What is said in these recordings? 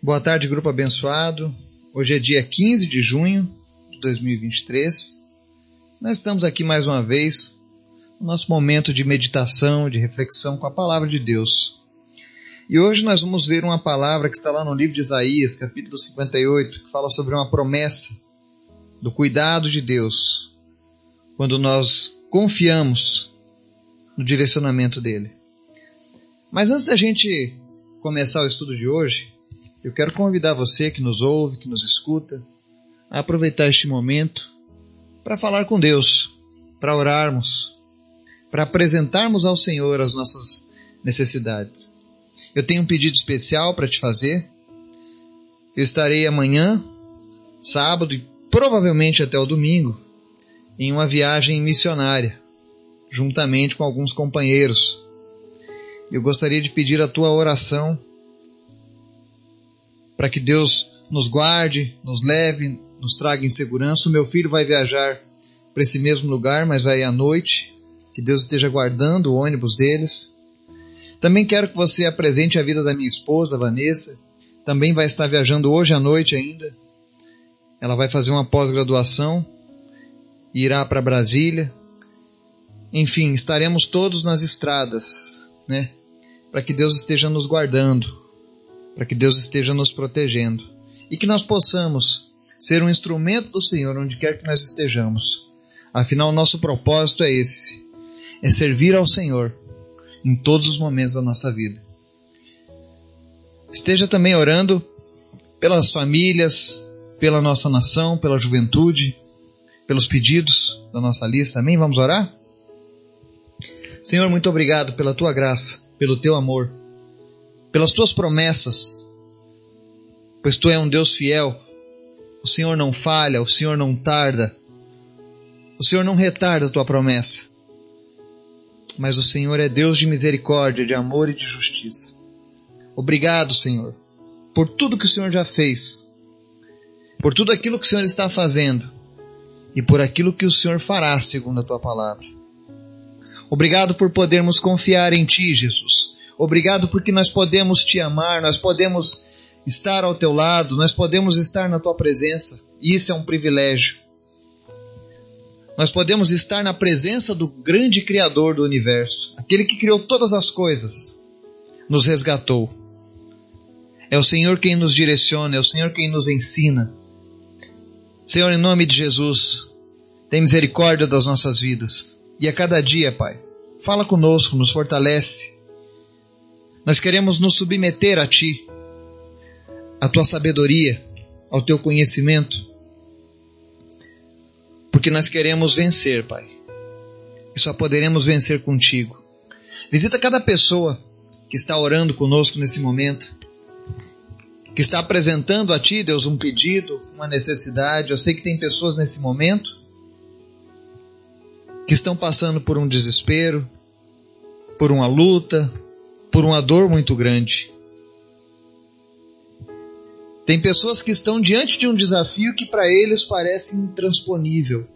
Boa tarde, grupo abençoado. Hoje é dia 15 de junho de 2023. Nós estamos aqui mais uma vez no nosso momento de meditação, de reflexão com a palavra de Deus. E hoje nós vamos ver uma palavra que está lá no livro de Isaías, capítulo 58, que fala sobre uma promessa do cuidado de Deus quando nós confiamos no direcionamento dele. Mas antes da gente começar o estudo de hoje, eu quero convidar você que nos ouve, que nos escuta, a aproveitar este momento para falar com Deus, para orarmos, para apresentarmos ao Senhor as nossas necessidades. Eu tenho um pedido especial para te fazer. Eu estarei amanhã, sábado e provavelmente até o domingo, em uma viagem missionária, juntamente com alguns companheiros. Eu gostaria de pedir a tua oração para que Deus nos guarde, nos leve, nos traga em segurança. O meu filho vai viajar para esse mesmo lugar, mas vai à noite. Que Deus esteja guardando o ônibus deles. Também quero que você apresente a vida da minha esposa, Vanessa. Também vai estar viajando hoje à noite ainda. Ela vai fazer uma pós-graduação, irá para Brasília. Enfim, estaremos todos nas estradas, né? Para que Deus esteja nos guardando, para que Deus esteja nos protegendo e que nós possamos ser um instrumento do Senhor onde quer que nós estejamos. Afinal, nosso propósito é esse: é servir ao Senhor em todos os momentos da nossa vida. Esteja também orando pelas famílias, pela nossa nação, pela juventude, pelos pedidos da nossa lista. Amém? Vamos orar? Senhor, muito obrigado pela tua graça, pelo teu amor pelas tuas promessas, pois tu és um Deus fiel. O Senhor não falha, o Senhor não tarda, o Senhor não retarda a tua promessa. Mas o Senhor é Deus de misericórdia, de amor e de justiça. Obrigado, Senhor, por tudo que o Senhor já fez, por tudo aquilo que o Senhor está fazendo e por aquilo que o Senhor fará, segundo a tua palavra. Obrigado por podermos confiar em Ti, Jesus Obrigado porque nós podemos te amar, nós podemos estar ao teu lado, nós podemos estar na tua presença. E isso é um privilégio. Nós podemos estar na presença do grande Criador do universo, aquele que criou todas as coisas, nos resgatou. É o Senhor quem nos direciona, é o Senhor quem nos ensina. Senhor, em nome de Jesus, tem misericórdia das nossas vidas. E a cada dia, Pai, fala conosco, nos fortalece, nós queremos nos submeter a Ti, à Tua sabedoria, ao Teu conhecimento, porque nós queremos vencer, Pai. E só poderemos vencer contigo. Visita cada pessoa que está orando conosco nesse momento, que está apresentando a Ti, Deus, um pedido, uma necessidade. Eu sei que tem pessoas nesse momento que estão passando por um desespero, por uma luta, por uma dor muito grande. Tem pessoas que estão diante de um desafio que para eles parece intransponível.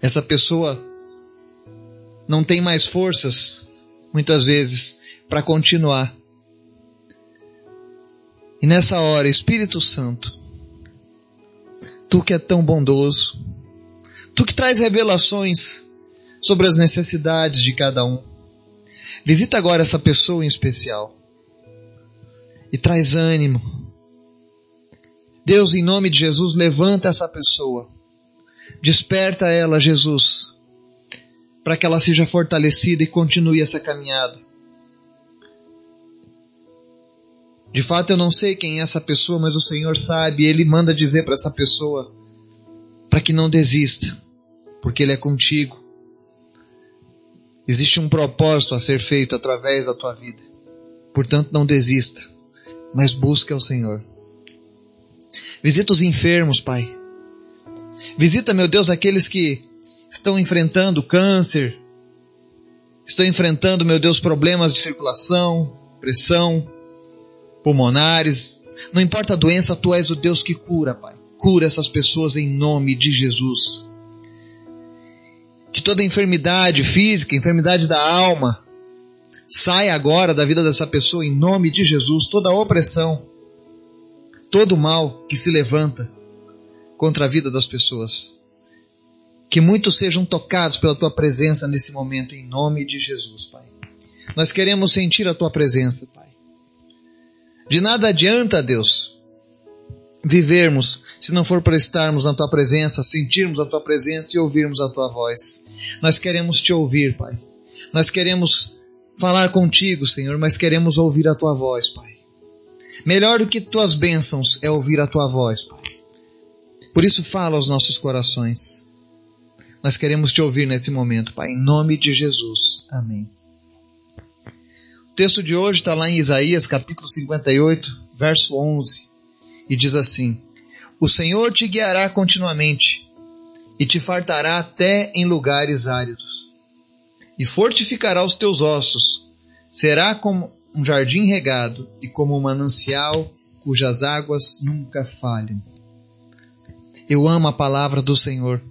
Essa pessoa não tem mais forças, muitas vezes, para continuar. E nessa hora, Espírito Santo, tu que é tão bondoso, tu que traz revelações sobre as necessidades de cada um, Visita agora essa pessoa em especial e traz ânimo. Deus, em nome de Jesus, levanta essa pessoa. Desperta ela, Jesus, para que ela seja fortalecida e continue essa caminhada. De fato, eu não sei quem é essa pessoa, mas o Senhor sabe, Ele manda dizer para essa pessoa para que não desista, porque Ele é contigo. Existe um propósito a ser feito através da tua vida. Portanto, não desista, mas busque ao Senhor. Visita os enfermos, Pai. Visita, meu Deus, aqueles que estão enfrentando câncer, estão enfrentando, meu Deus, problemas de circulação, pressão, pulmonares. Não importa a doença, tu és o Deus que cura, Pai. Cura essas pessoas em nome de Jesus que toda enfermidade física, enfermidade da alma, Sai agora da vida dessa pessoa em nome de Jesus toda opressão, todo mal que se levanta contra a vida das pessoas. Que muitos sejam tocados pela tua presença nesse momento, em nome de Jesus, Pai. Nós queremos sentir a tua presença, Pai. De nada adianta, Deus, vivermos se não for para estarmos na tua presença, sentirmos a tua presença e ouvirmos a tua voz. Nós queremos te ouvir, Pai. Nós queremos falar contigo, Senhor, mas queremos ouvir a tua voz, Pai. Melhor do que tuas bênçãos é ouvir a tua voz, Pai. Por isso fala aos nossos corações. Nós queremos te ouvir nesse momento, Pai, em nome de Jesus. Amém. O texto de hoje está lá em Isaías, capítulo 58, verso 11, e diz assim: O Senhor te guiará continuamente e te fartará até em lugares áridos, e fortificará os teus ossos. Será como um jardim regado e como um manancial cujas águas nunca falham. Eu amo a palavra do Senhor,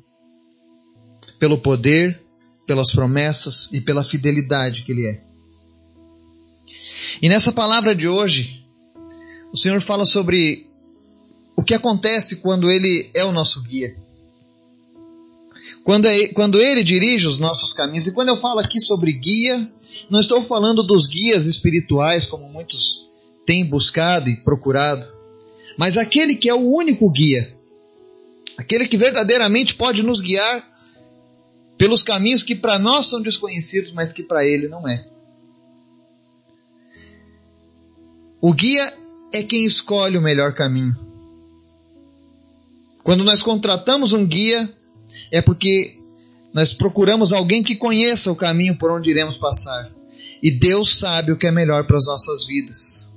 pelo poder, pelas promessas e pela fidelidade que Ele é. E nessa palavra de hoje, o Senhor fala sobre o que acontece quando Ele é o nosso guia. Quando, é, quando Ele dirige os nossos caminhos. E quando eu falo aqui sobre guia, não estou falando dos guias espirituais, como muitos têm buscado e procurado, mas aquele que é o único guia aquele que verdadeiramente pode nos guiar pelos caminhos que para nós são desconhecidos, mas que para ele não é. O guia é quem escolhe o melhor caminho. Quando nós contratamos um guia, é porque nós procuramos alguém que conheça o caminho por onde iremos passar. E Deus sabe o que é melhor para as nossas vidas.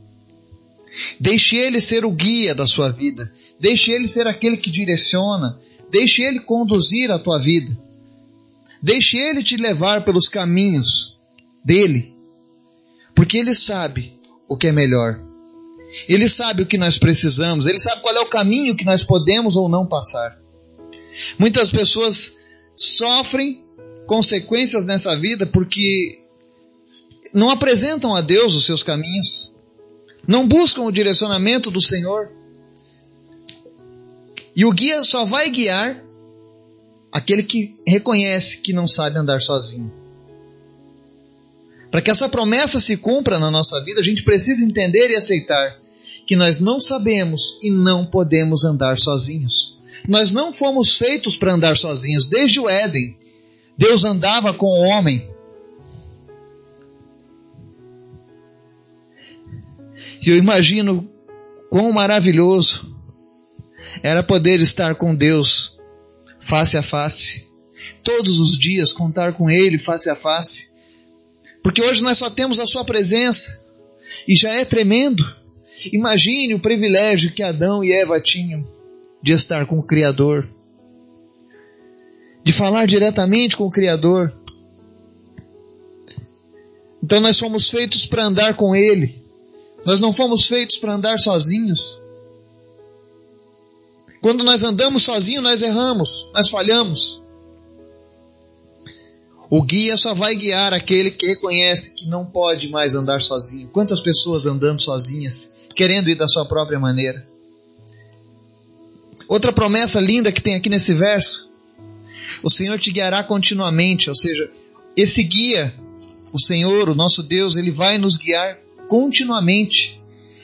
Deixe Ele ser o guia da sua vida. Deixe Ele ser aquele que direciona. Deixe Ele conduzir a tua vida. Deixe Ele te levar pelos caminhos dele. Porque Ele sabe o que é melhor. Ele sabe o que nós precisamos. Ele sabe qual é o caminho que nós podemos ou não passar. Muitas pessoas sofrem consequências nessa vida porque não apresentam a Deus os seus caminhos não buscam o direcionamento do Senhor. E o guia só vai guiar aquele que reconhece que não sabe andar sozinho. Para que essa promessa se cumpra na nossa vida, a gente precisa entender e aceitar que nós não sabemos e não podemos andar sozinhos. Nós não fomos feitos para andar sozinhos. Desde o Éden, Deus andava com o homem E eu imagino quão maravilhoso era poder estar com Deus face a face, todos os dias contar com Ele face a face, porque hoje nós só temos a Sua presença e já é tremendo. Imagine o privilégio que Adão e Eva tinham de estar com o Criador, de falar diretamente com o Criador. Então nós somos feitos para andar com Ele. Nós não fomos feitos para andar sozinhos. Quando nós andamos sozinhos, nós erramos, nós falhamos. O guia só vai guiar aquele que reconhece que não pode mais andar sozinho. Quantas pessoas andando sozinhas, querendo ir da sua própria maneira? Outra promessa linda que tem aqui nesse verso: o Senhor te guiará continuamente, ou seja, esse guia, o Senhor, o nosso Deus, ele vai nos guiar continuamente.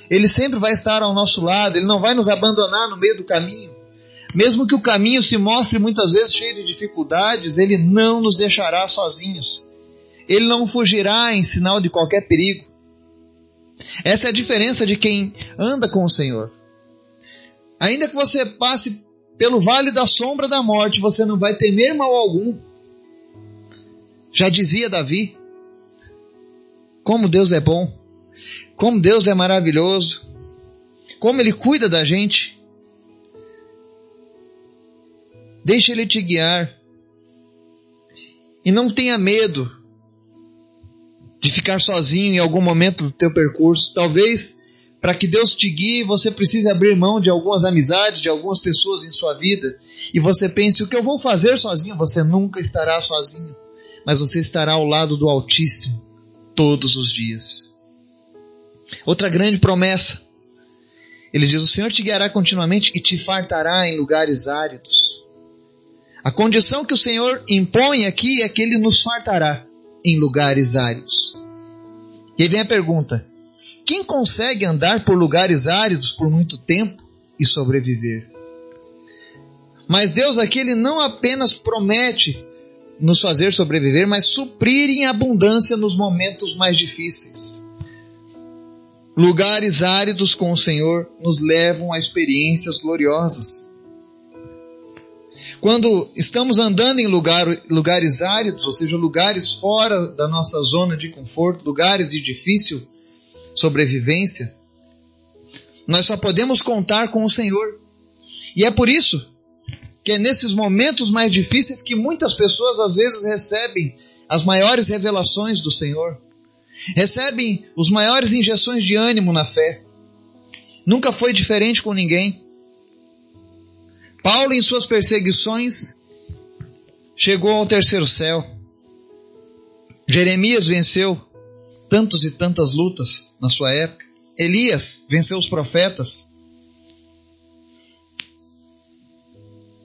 Ele sempre vai estar ao nosso lado, ele não vai nos abandonar no meio do caminho. Mesmo que o caminho se mostre muitas vezes cheio de dificuldades, ele não nos deixará sozinhos. Ele não fugirá em sinal de qualquer perigo. Essa é a diferença de quem anda com o Senhor. Ainda que você passe pelo vale da sombra da morte, você não vai temer mal algum. Já dizia Davi: Como Deus é bom. Como Deus é maravilhoso. Como Ele cuida da gente. Deixa Ele te guiar. E não tenha medo de ficar sozinho em algum momento do teu percurso. Talvez para que Deus te guie, você precise abrir mão de algumas amizades, de algumas pessoas em sua vida. E você pense: o que eu vou fazer sozinho? Você nunca estará sozinho, mas você estará ao lado do Altíssimo todos os dias. Outra grande promessa. Ele diz: O Senhor te guiará continuamente e te fartará em lugares áridos. A condição que o Senhor impõe aqui é que ele nos fartará em lugares áridos. E aí vem a pergunta: quem consegue andar por lugares áridos por muito tempo e sobreviver? Mas Deus aqui ele não apenas promete nos fazer sobreviver, mas suprir em abundância nos momentos mais difíceis. Lugares áridos com o Senhor nos levam a experiências gloriosas. Quando estamos andando em lugar, lugares áridos, ou seja, lugares fora da nossa zona de conforto, lugares de difícil sobrevivência, nós só podemos contar com o Senhor. E é por isso que é nesses momentos mais difíceis que muitas pessoas às vezes recebem as maiores revelações do Senhor, recebem os maiores injeções de ânimo na fé. Nunca foi diferente com ninguém. Paulo, em suas perseguições, chegou ao terceiro céu. Jeremias venceu tantos e tantas lutas na sua época. Elias venceu os profetas.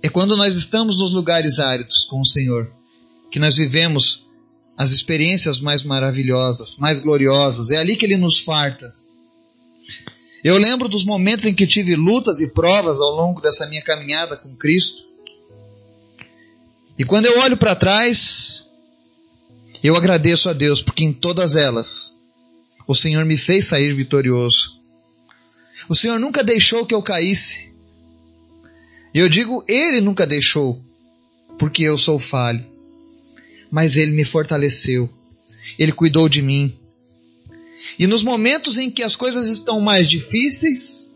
É quando nós estamos nos lugares áridos com o Senhor que nós vivemos as experiências mais maravilhosas, mais gloriosas. É ali que Ele nos farta. Eu lembro dos momentos em que tive lutas e provas ao longo dessa minha caminhada com Cristo. E quando eu olho para trás, eu agradeço a Deus, porque em todas elas o Senhor me fez sair vitorioso. O Senhor nunca deixou que eu caísse. E eu digo, Ele nunca deixou, porque eu sou falho. Mas Ele me fortaleceu. Ele cuidou de mim. E nos momentos em que as coisas estão mais difíceis,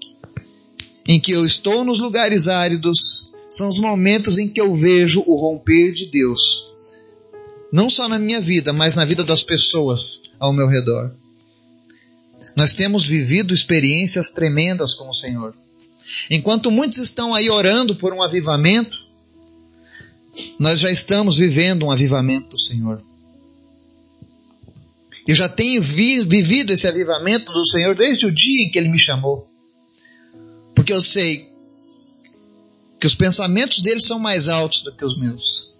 em que eu estou nos lugares áridos, são os momentos em que eu vejo o romper de Deus. Não só na minha vida, mas na vida das pessoas ao meu redor. Nós temos vivido experiências tremendas com o Senhor. Enquanto muitos estão aí orando por um avivamento, nós já estamos vivendo um avivamento do Senhor. Eu já tenho vi, vivido esse avivamento do Senhor desde o dia em que Ele me chamou. Porque eu sei que os pensamentos dele são mais altos do que os meus.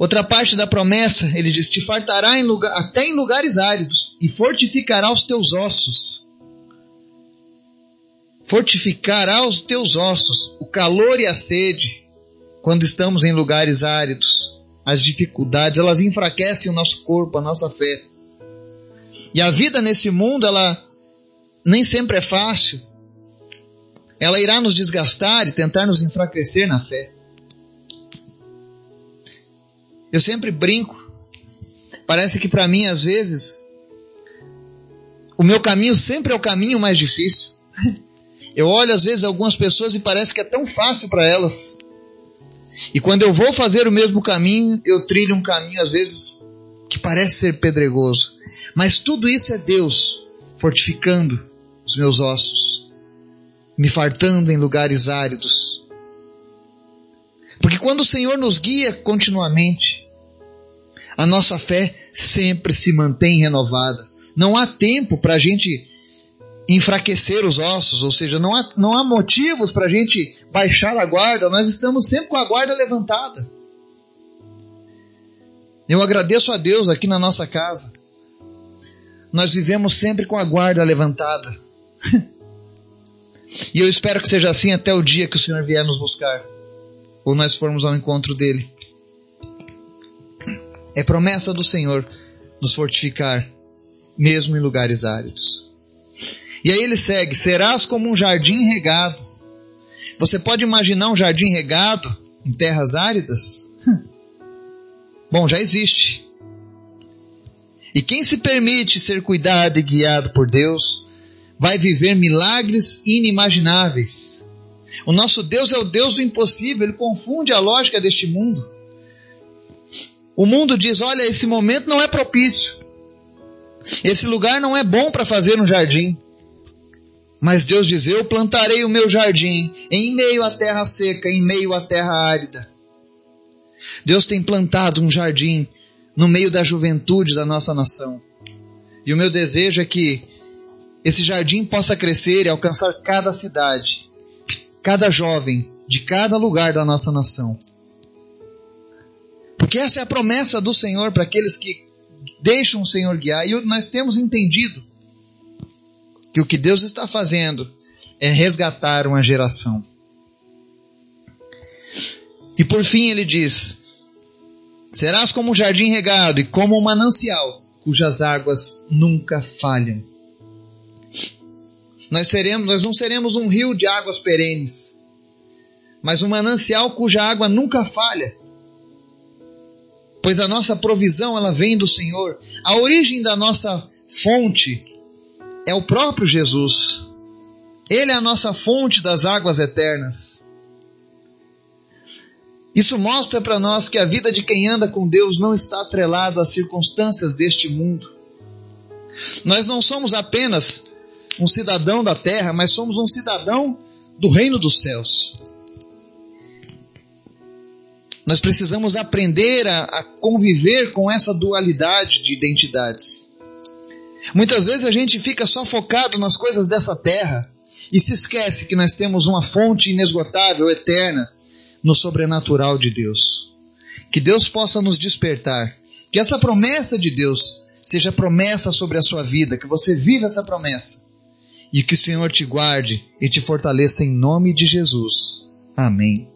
Outra parte da promessa, ele diz: Te fartará em lugar, até em lugares áridos e fortificará os teus ossos. Fortificará os teus ossos, o calor e a sede, quando estamos em lugares áridos. As dificuldades, elas enfraquecem o nosso corpo, a nossa fé. E a vida nesse mundo, ela nem sempre é fácil. Ela irá nos desgastar e tentar nos enfraquecer na fé. Eu sempre brinco. Parece que para mim, às vezes, o meu caminho sempre é o caminho mais difícil. Eu olho às vezes algumas pessoas e parece que é tão fácil para elas. E quando eu vou fazer o mesmo caminho, eu trilho um caminho às vezes que parece ser pedregoso. Mas tudo isso é Deus fortificando os meus ossos, me fartando em lugares áridos, porque quando o Senhor nos guia continuamente, a nossa fé sempre se mantém renovada. Não há tempo para a gente enfraquecer os ossos, ou seja, não há, não há motivos para a gente baixar a guarda, nós estamos sempre com a guarda levantada. Eu agradeço a Deus aqui na nossa casa. Nós vivemos sempre com a guarda levantada. e eu espero que seja assim até o dia que o Senhor vier nos buscar ou nós formos ao encontro dele. É promessa do Senhor nos fortificar, mesmo em lugares áridos. E aí ele segue: serás como um jardim regado. Você pode imaginar um jardim regado em terras áridas? Bom, já existe. E quem se permite ser cuidado e guiado por Deus, vai viver milagres inimagináveis. O nosso Deus é o Deus do impossível, ele confunde a lógica deste mundo. O mundo diz: olha, esse momento não é propício. Esse lugar não é bom para fazer um jardim. Mas Deus diz: Eu plantarei o meu jardim em meio à terra seca, em meio à terra árida. Deus tem plantado um jardim no meio da juventude da nossa nação. E o meu desejo é que esse jardim possa crescer e alcançar cada cidade, cada jovem de cada lugar da nossa nação. Porque essa é a promessa do Senhor para aqueles que deixam o Senhor guiar. E nós temos entendido que o que Deus está fazendo é resgatar uma geração. E por fim ele diz: Serás como um jardim regado e como um manancial, cujas águas nunca falham. Nós, seremos, nós não seremos um rio de águas perenes, mas um manancial cuja água nunca falha. Pois a nossa provisão ela vem do Senhor. A origem da nossa fonte é o próprio Jesus. Ele é a nossa fonte das águas eternas. Isso mostra para nós que a vida de quem anda com Deus não está atrelada às circunstâncias deste mundo. Nós não somos apenas um cidadão da terra, mas somos um cidadão do reino dos céus. Nós precisamos aprender a, a conviver com essa dualidade de identidades. Muitas vezes a gente fica só focado nas coisas dessa terra e se esquece que nós temos uma fonte inesgotável, eterna, no sobrenatural de Deus. Que Deus possa nos despertar. Que essa promessa de Deus seja promessa sobre a sua vida, que você viva essa promessa. E que o Senhor te guarde e te fortaleça em nome de Jesus. Amém.